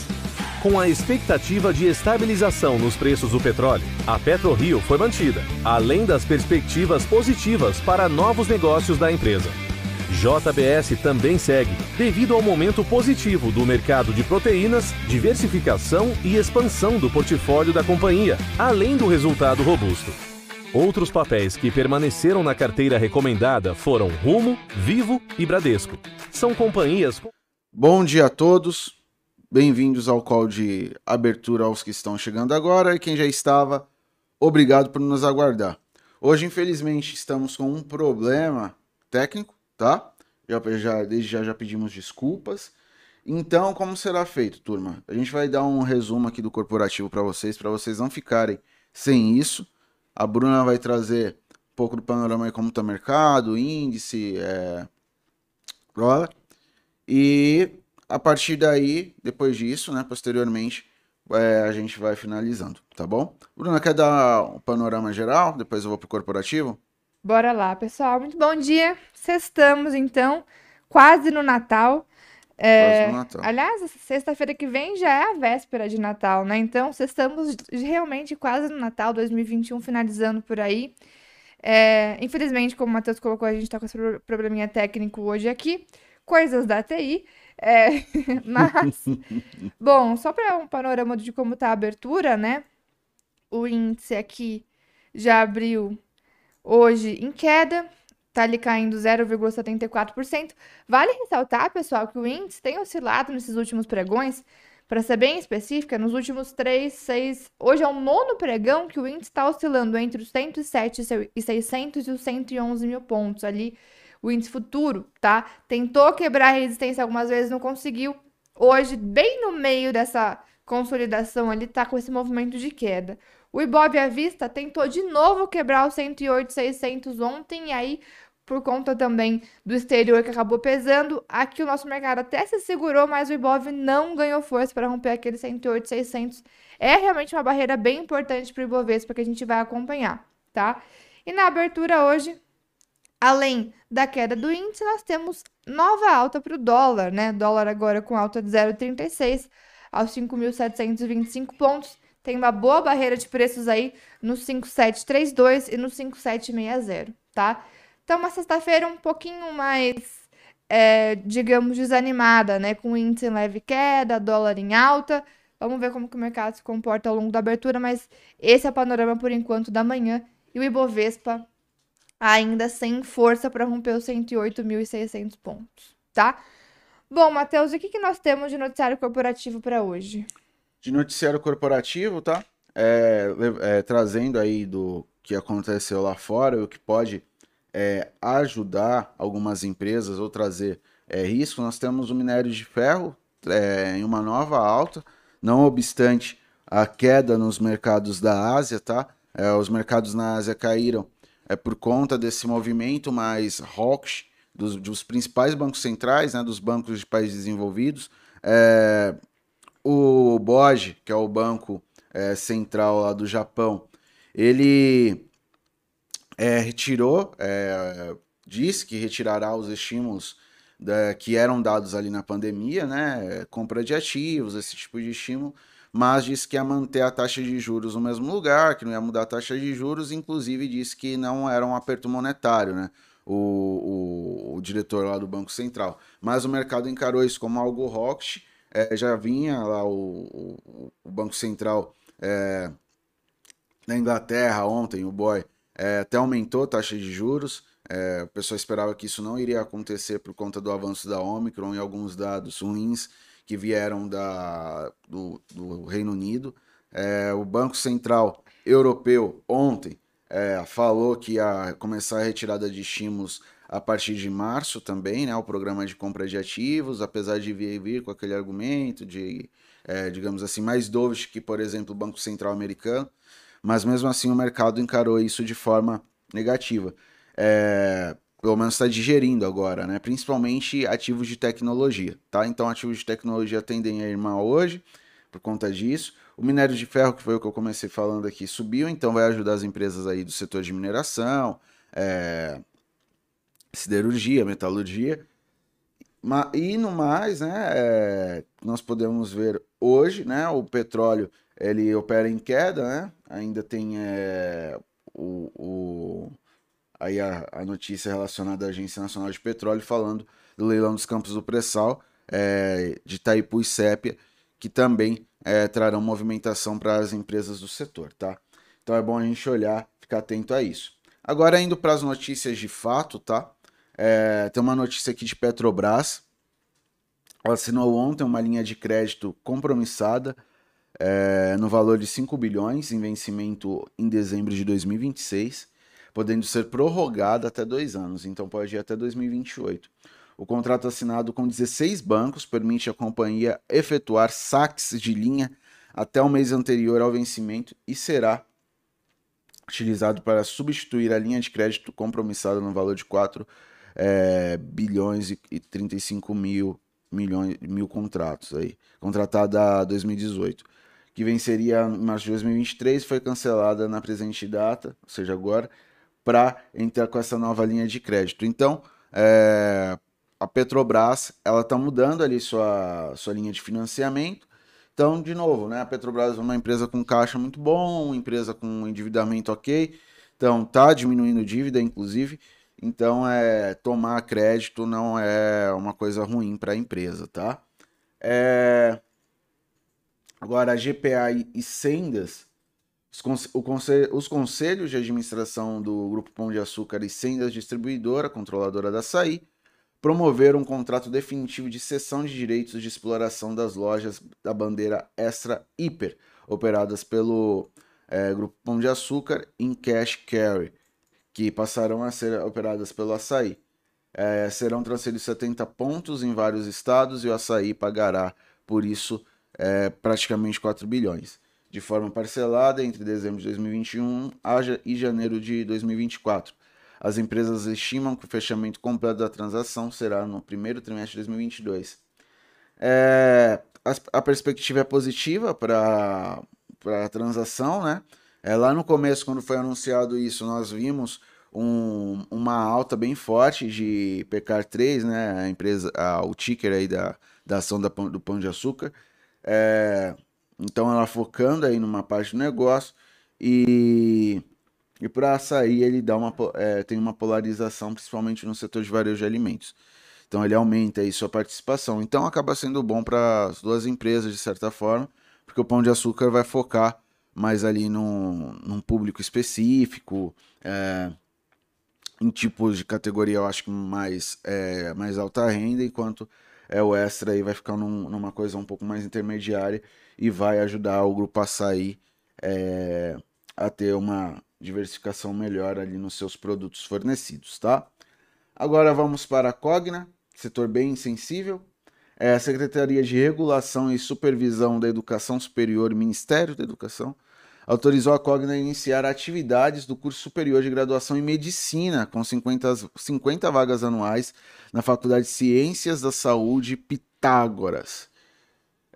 Com a expectativa de estabilização nos preços do petróleo, a PetroRio foi mantida, além das perspectivas positivas para novos negócios da empresa. JBS também segue, devido ao momento positivo do mercado de proteínas, diversificação e expansão do portfólio da companhia, além do resultado robusto. Outros papéis que permaneceram na carteira recomendada foram Rumo, Vivo e Bradesco. São companhias. Bom dia a todos. Bem-vindos ao call de abertura aos que estão chegando agora e quem já estava, obrigado por nos aguardar. Hoje, infelizmente, estamos com um problema técnico tá? Já, já, desde já já pedimos desculpas. Então, como será feito, turma? A gente vai dar um resumo aqui do corporativo para vocês, para vocês não ficarem sem isso. A Bruna vai trazer um pouco do panorama aí como está o mercado, índice, é... E a partir daí, depois disso, né, posteriormente, é, a gente vai finalizando, tá bom? Bruna, quer dar um panorama geral? Depois eu vou pro corporativo? Bora lá, pessoal. Muito bom dia. Sextamos, então, quase no Natal. É, quase no Natal. Aliás, sexta-feira que vem já é a véspera de Natal, né? Então, estamos realmente quase no Natal 2021, finalizando por aí. É, infelizmente, como o Matheus colocou, a gente está com esse probleminha técnico hoje aqui. Coisas da TI. É, mas, bom, só para um panorama de como está a abertura, né? O índice aqui já abriu hoje em queda, tá ali caindo 0,74%. Vale ressaltar, pessoal, que o índice tem oscilado nesses últimos pregões para ser bem específica, nos últimos 3, 6. Hoje é o nono pregão que o índice está oscilando entre os 107 e 600 e os 111 mil pontos ali. O índice futuro, tá? Tentou quebrar a resistência algumas vezes, não conseguiu. Hoje, bem no meio dessa consolidação ali, tá com esse movimento de queda. O Ibov à vista tentou de novo quebrar os 108,600 ontem e aí por conta também do exterior que acabou pesando. Aqui o nosso mercado até se segurou, mas o Ibov não ganhou força para romper aquele 108,600. É realmente uma barreira bem importante para o Ibovespa que a gente vai acompanhar, tá? E na abertura hoje, além da queda do índice, nós temos nova alta para o dólar, né? Dólar agora com alta de 0,36 aos 5.725 pontos. Tem uma boa barreira de preços aí no 5732 e no 5760, tá? Então, uma sexta-feira um pouquinho mais, é, digamos, desanimada, né? Com índice em leve queda, dólar em alta. Vamos ver como que o mercado se comporta ao longo da abertura, mas esse é o panorama por enquanto da manhã. E o Ibovespa ainda sem força para romper os 108.600 pontos, tá? Bom, Matheus, o que, que nós temos de noticiário corporativo para hoje? De noticiário corporativo, tá? É, é, trazendo aí do que aconteceu lá fora, o que pode é, ajudar algumas empresas ou trazer é, risco, nós temos o minério de ferro é, em uma nova alta, não obstante a queda nos mercados da Ásia, tá? É, os mercados na Ásia caíram é, por conta desse movimento mais hawkish dos, dos principais bancos centrais, né, dos bancos de países desenvolvidos. É, o BOJ, que é o banco é, central lá do Japão, ele é, retirou, é, disse que retirará os estímulos da, que eram dados ali na pandemia, né? Compra de ativos, esse tipo de estímulo, mas disse que ia manter a taxa de juros no mesmo lugar, que não ia mudar a taxa de juros, inclusive disse que não era um aperto monetário, né? O, o, o diretor lá do Banco Central. Mas o mercado encarou isso como algo rock, é, já vinha lá o, o, o Banco Central é, na Inglaterra ontem, o Boy, é, até aumentou a taxa de juros. É, o pessoal esperava que isso não iria acontecer por conta do avanço da Omicron e alguns dados ruins que vieram da, do, do Reino Unido. É, o Banco Central Europeu ontem é, falou que ia começar a retirada de estímulos a partir de março também, né, o programa de compra de ativos, apesar de vir, vir com aquele argumento de, é, digamos assim, mais dovish que, por exemplo, o Banco Central americano mas mesmo assim o mercado encarou isso de forma negativa. É, pelo menos está digerindo agora, né? Principalmente ativos de tecnologia, tá? Então ativos de tecnologia tendem a ir mal hoje por conta disso. O minério de ferro, que foi o que eu comecei falando aqui, subiu, então vai ajudar as empresas aí do setor de mineração, é, siderurgia, metalurgia. E no mais, né, é, nós podemos ver hoje, né, o petróleo ele opera em queda, né? Ainda tem é, o, o, aí a, a, notícia relacionada à Agência Nacional de Petróleo falando do leilão dos campos do pré-sal é, de Itaipu e Sépia, que também é, trarão movimentação para as empresas do setor, tá? Então é bom a gente olhar, ficar atento a isso. Agora indo para as notícias de fato, tá? É, tem uma notícia aqui de Petrobras. Ela assinou ontem uma linha de crédito compromissada é, no valor de 5 bilhões, em vencimento em dezembro de 2026, podendo ser prorrogado até dois anos, então pode ir até 2028. O contrato assinado com 16 bancos permite à companhia efetuar saques de linha até o mês anterior ao vencimento e será utilizado para substituir a linha de crédito compromissada no valor de 4 é, bilhões e 35 mil, milhões, mil contratos aí, contratada a 2018 que venceria em março de 2023, foi cancelada na presente data, ou seja, agora, para entrar com essa nova linha de crédito. Então, é, a Petrobras ela está mudando ali sua, sua linha de financiamento. Então, de novo, né, a Petrobras é uma empresa com caixa muito bom, empresa com endividamento ok. Então, tá diminuindo dívida, inclusive. Então, é, tomar crédito não é uma coisa ruim para a empresa, tá? É... Agora, a GPA e Sendas, os, conse conselho, os conselhos de administração do Grupo Pão de Açúcar e Sendas Distribuidora, controladora da Açaí, promoveram um contrato definitivo de cessão de direitos de exploração das lojas da bandeira Extra Hiper, operadas pelo é, Grupo Pão de Açúcar em Cash Carry, que passarão a ser operadas pelo Açaí. É, serão transferidos 70 pontos em vários estados e o Açaí pagará por isso é, praticamente 4 bilhões, de forma parcelada entre dezembro de 2021 e janeiro de 2024. As empresas estimam que o fechamento completo da transação será no primeiro trimestre de 2022. É, a, a perspectiva é positiva para a transação, né? É, lá no começo, quando foi anunciado isso, nós vimos um, uma alta bem forte de PECAR 3, né? A empresa, a, o ticker aí da, da ação da, do Pão de Açúcar. É, então ela focando aí numa parte do negócio e, e para açaí ele dá uma, é, tem uma polarização, principalmente no setor de varejo de alimentos. Então ele aumenta aí sua participação. Então acaba sendo bom para as duas empresas, de certa forma, porque o Pão de Açúcar vai focar mais ali num, num público específico, é, em tipos de categoria, eu acho que mais, é, mais alta renda, enquanto é, o extra aí vai ficar num, numa coisa um pouco mais intermediária e vai ajudar o grupo açaí é, a ter uma diversificação melhor ali nos seus produtos fornecidos, tá? Agora vamos para a Cogna, setor bem sensível. É a Secretaria de Regulação e Supervisão da Educação Superior, Ministério da Educação, autorizou a Cogna a iniciar atividades do curso superior de graduação em Medicina, com 50, 50 vagas anuais na Faculdade de Ciências da Saúde Pitágoras,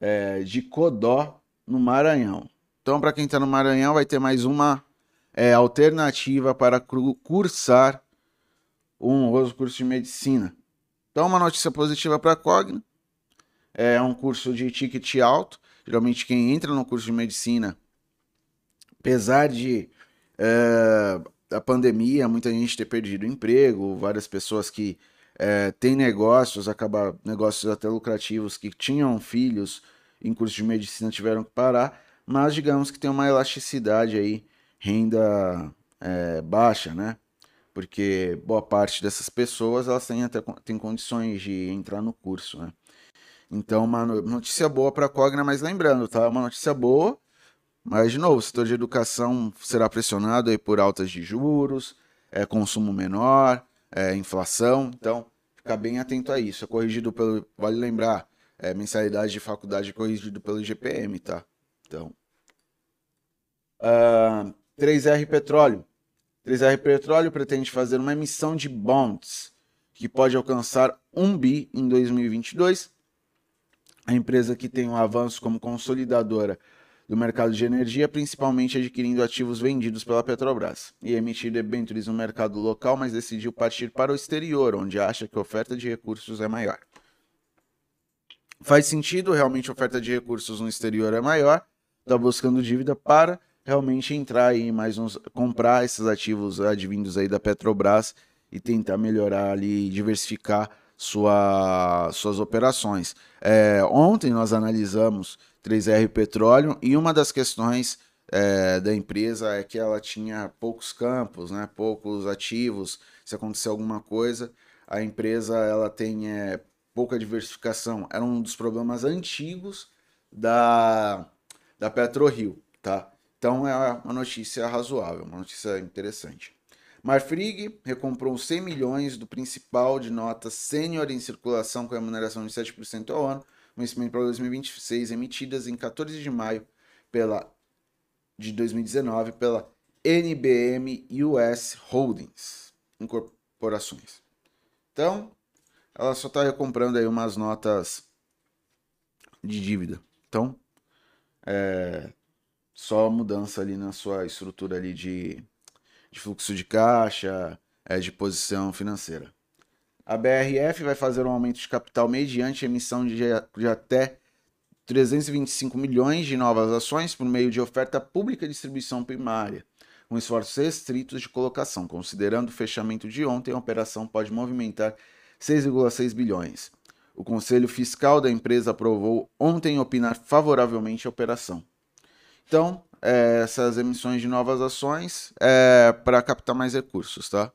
é, de Codó, no Maranhão. Então, para quem está no Maranhão, vai ter mais uma é, alternativa para cursar um honroso curso de medicina. Então, uma notícia positiva para a Cogna. É um curso de ticket alto. Geralmente, quem entra no curso de medicina apesar de é, a pandemia, muita gente ter perdido emprego, várias pessoas que é, têm negócios, acaba negócios até lucrativos, que tinham filhos em curso de medicina tiveram que parar, mas digamos que tem uma elasticidade aí, renda é, baixa, né? Porque boa parte dessas pessoas elas têm até têm condições de entrar no curso, né? Então, uma notícia boa para a Cogna, mas lembrando, tá? Uma notícia boa mas, de novo, o setor de educação será pressionado aí por altas de juros, é, consumo menor, é, inflação. Então, ficar bem atento a isso. É corrigido pelo. Vale lembrar, é, mensalidade de faculdade é corrigido pelo IGPM, tá? Então. Uh, ah, 3R Petróleo. 3R Petróleo pretende fazer uma emissão de bonds que pode alcançar 1 bi em 2022. A empresa que tem um avanço como consolidadora do mercado de energia, principalmente adquirindo ativos vendidos pela Petrobras, e emitir debêntures no mercado local, mas decidiu partir para o exterior, onde acha que a oferta de recursos é maior. Faz sentido, realmente a oferta de recursos no exterior é maior, está buscando dívida para realmente entrar aí mais uns, comprar esses ativos advindos aí da Petrobras e tentar melhorar ali, diversificar sua, suas operações. É, ontem nós analisamos 3R Petróleo, e uma das questões é, da empresa é que ela tinha poucos campos, né, poucos ativos, se acontecer alguma coisa, a empresa ela tem é, pouca diversificação. Era um dos problemas antigos da, da PetroRio, tá? Então é uma notícia razoável, uma notícia interessante. Marfrig recomprou 100 milhões do principal de notas sênior em circulação com remuneração de 7% ao ano vencimento para 2026, emitidas em 14 de maio pela, de 2019 pela NBM US Holdings Incorporações. Então, ela só está recomprando aí umas notas de dívida. Então, é só mudança ali na sua estrutura ali de, de fluxo de caixa, é, de posição financeira. A BRF vai fazer um aumento de capital mediante emissão de, de até 325 milhões de novas ações por meio de oferta pública de distribuição primária, com esforços restritos de colocação. Considerando o fechamento de ontem, a operação pode movimentar 6,6 bilhões. O Conselho Fiscal da empresa aprovou ontem opinar favoravelmente a operação. Então, é, essas emissões de novas ações é para captar mais recursos, tá?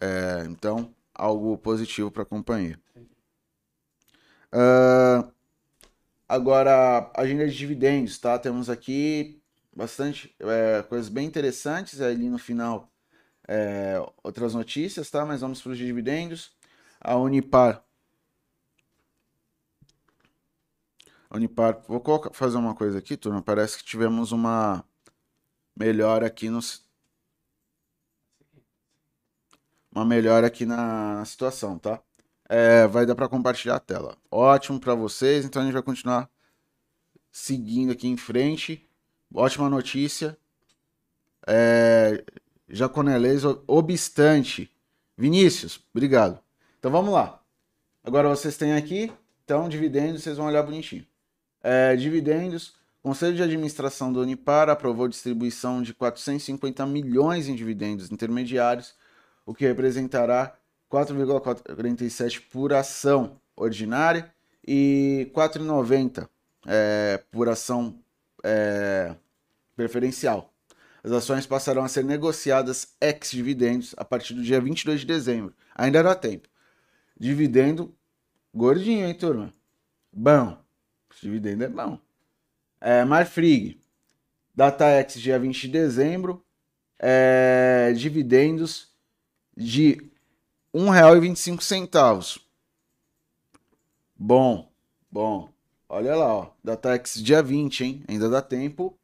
É, então, algo positivo para a companhia. Uh, agora, agenda de dividendos, tá? Temos aqui bastante é, coisas bem interessantes ali no final. É, outras notícias, tá? Mas vamos para os dividendos. A Unipar. Unipar, vou colocar, fazer uma coisa aqui, turma. Parece que tivemos uma melhora aqui no. Uma melhora aqui na, situação, tá? É, vai dar para compartilhar a tela. Ótimo para vocês, então a gente vai continuar seguindo aqui em frente. Ótima notícia. É, Jaconelês, obstante. Vinícius, obrigado. Então vamos lá. Agora vocês têm aqui, então, dividendos, vocês vão olhar bonitinho. É, dividendos, Conselho de Administração do Unipar aprovou distribuição de 450 milhões em dividendos intermediários, o que representará 4,47 por ação ordinária e 4,90 é, por ação é, preferencial. As ações passarão a ser negociadas ex-dividendos a partir do dia 22 de dezembro. Ainda dá tempo. Dividendo gordinho, hein, turma? Bom. Dividendo é bom. É, Marfrig. DataX dia 20 de dezembro. É, dividendos de R$ 1,25. Bom, bom. Olha lá, ó. DataX dia 20, hein? Ainda dá tempo.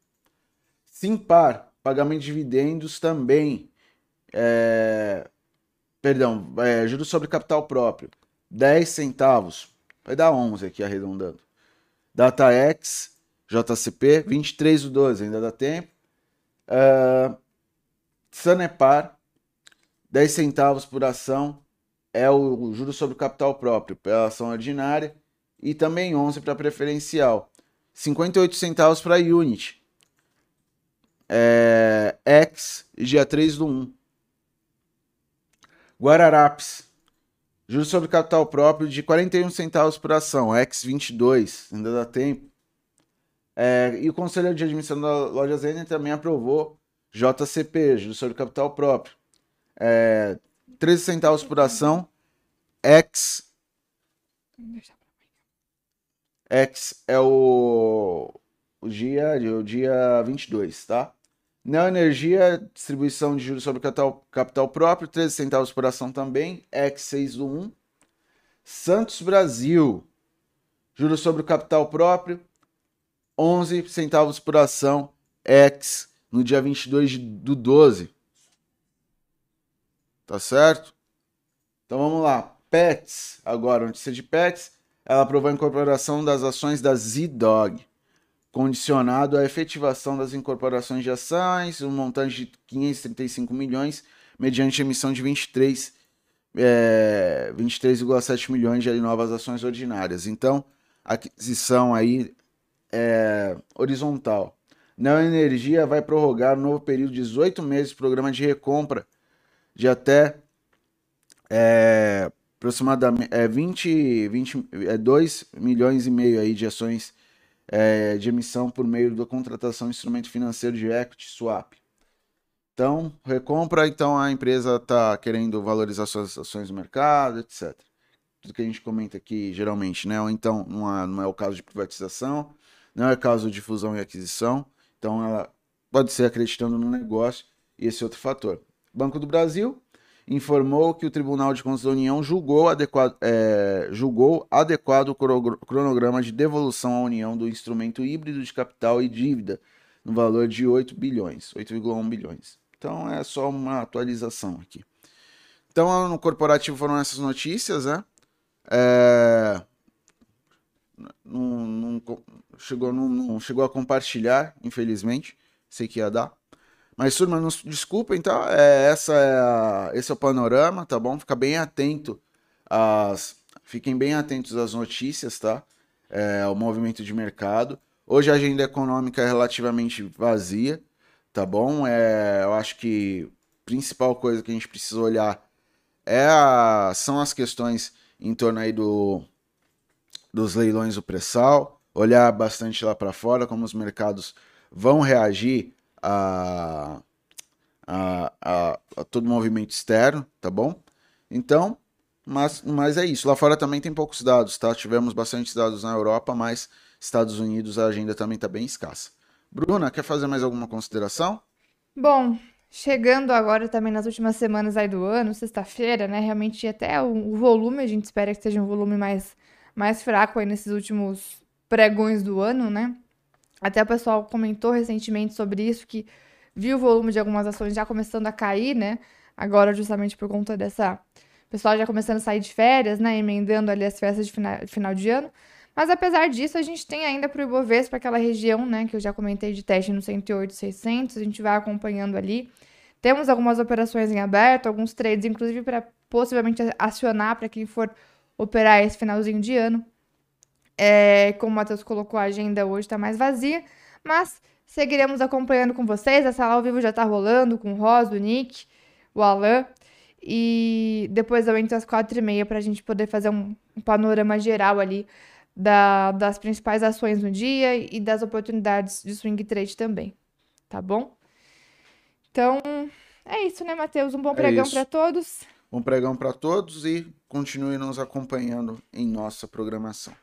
Simpar, pagamento de dividendos também. É... Perdão, é, juros sobre capital próprio. 10 centavos. Vai dar 11 aqui arredondando. DataX, JCP, 23 do 12, ainda dá tempo. Uh, Sanepar, 10 centavos por ação é o juro sobre o capital próprio pela ação ordinária e também 11 para preferencial. 58 centavos para unit. É, X, dia 3 do 1. Guararapes. Juros sobre capital próprio de 41 centavos por ação. X22. Ainda dá tempo. É, e o Conselho de Administração da Loja Zene também aprovou JCP, juros sobre capital próprio é, 13 centavos por ação, X. X é o, o dia, o dia 22, tá? Neo Energia, distribuição de juros sobre capital, capital próprio, 13 centavos por ação também, X6 do 1. Santos Brasil, juros sobre o capital próprio, 11 centavos por ação, X, no dia 22 do 12. Tá certo? Então vamos lá. Pets, agora, notícia de Pets. Ela aprovou a incorporação das ações da Z-Dog, condicionado à efetivação das incorporações de ações, um montante de 535 milhões, mediante emissão de 23 é, 23,7 milhões de novas ações ordinárias. Então, aquisição aí é horizontal. Neo Energia vai prorrogar um novo período de 18 meses programa de recompra de até é, aproximadamente é, 20, 20, é, 2 milhões e meio aí de ações é, de emissão por meio da contratação de instrumento financeiro de equity swap. Então, recompra, então a empresa está querendo valorizar suas ações no mercado, etc. Tudo que a gente comenta aqui geralmente, né? Ou então não é, não é o caso de privatização, não é o caso de fusão e aquisição. Então ela pode ser acreditando no negócio e esse outro fator. Banco do Brasil informou que o Tribunal de Contas da União julgou adequado, é, julgou adequado o cronograma de devolução à União do instrumento híbrido de capital e dívida no valor de 8 bilhões, 8,1 bilhões. Então é só uma atualização aqui. Então no corporativo foram essas notícias, né? É... Não, não, chegou, não, não chegou a compartilhar, infelizmente. Sei que ia dar. Mas, turma, nos desculpem, tá? É, essa é a, esse é o panorama, tá bom? Fica bem atento às. Fiquem bem atentos às notícias, tá? É, ao movimento de mercado. Hoje a agenda econômica é relativamente vazia, tá bom? É, eu acho que a principal coisa que a gente precisa olhar é a, são as questões em torno aí do, dos leilões do pré-sal, olhar bastante lá para fora como os mercados vão reagir a, a, a, a todo movimento externo, tá bom? Então, mas, mas é isso. Lá fora também tem poucos dados, tá? Tivemos bastante dados na Europa, mas Estados Unidos a agenda também está bem escassa. Bruna, quer fazer mais alguma consideração? Bom, chegando agora também nas últimas semanas aí do ano, sexta-feira, né? Realmente até o, o, volume, a gente espera que seja um volume mais, mais fraco aí nesses últimos pregões do ano, né? Até o pessoal comentou recentemente sobre isso, que viu o volume de algumas ações já começando a cair, né? Agora, justamente por conta dessa. O pessoal já começando a sair de férias, né? Emendando ali as festas de final, de ano. Mas apesar disso, a gente tem ainda para o Ibovespa aquela região, né, que eu já comentei de teste no 108, 600, a gente vai acompanhando ali. Temos algumas operações em aberto, alguns trades, inclusive para possivelmente acionar para quem for operar esse finalzinho de ano. É, como o Matheus colocou, a agenda hoje está mais vazia, mas seguiremos acompanhando com vocês. A sala ao vivo já está rolando com o Rosa, o Nick, o Alan. E depois eu entro às quatro e meia para a gente poder fazer um, um panorama geral ali da, das principais ações no dia e das oportunidades de swing trade também, tá bom? Então, é isso, né, Matheus? Um bom é pregão para todos. Bom pregão para todos e continue nos acompanhando em nossa programação.